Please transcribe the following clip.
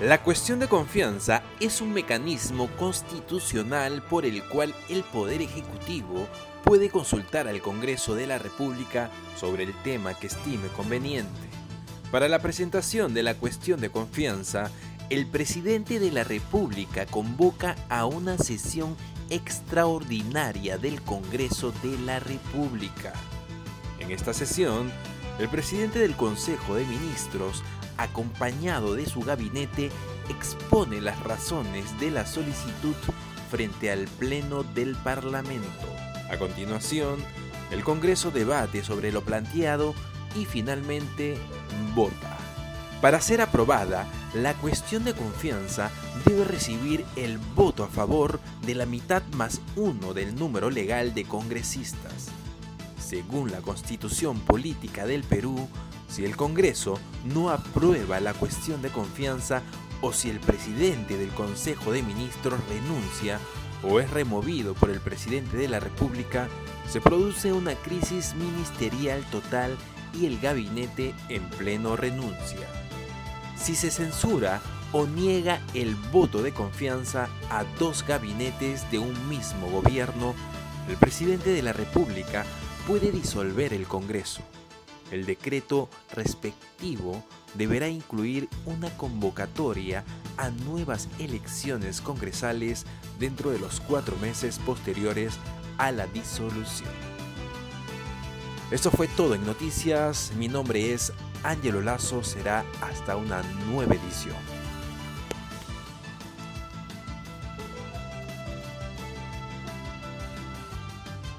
La cuestión de confianza es un mecanismo constitucional por el cual el Poder Ejecutivo puede consultar al Congreso de la República sobre el tema que estime conveniente. Para la presentación de la cuestión de confianza, el presidente de la República convoca a una sesión extraordinaria del Congreso de la República. En esta sesión, el presidente del Consejo de Ministros acompañado de su gabinete, expone las razones de la solicitud frente al Pleno del Parlamento. A continuación, el Congreso debate sobre lo planteado y finalmente vota. Para ser aprobada, la cuestión de confianza debe recibir el voto a favor de la mitad más uno del número legal de congresistas. Según la Constitución Política del Perú, si el Congreso no aprueba la cuestión de confianza o si el presidente del Consejo de Ministros renuncia o es removido por el presidente de la República, se produce una crisis ministerial total y el gabinete en pleno renuncia. Si se censura o niega el voto de confianza a dos gabinetes de un mismo gobierno, el presidente de la República puede disolver el Congreso. El decreto respectivo deberá incluir una convocatoria a nuevas elecciones congresales dentro de los cuatro meses posteriores a la disolución. Esto fue todo en noticias. Mi nombre es Ángelo Lazo. Será hasta una nueva edición.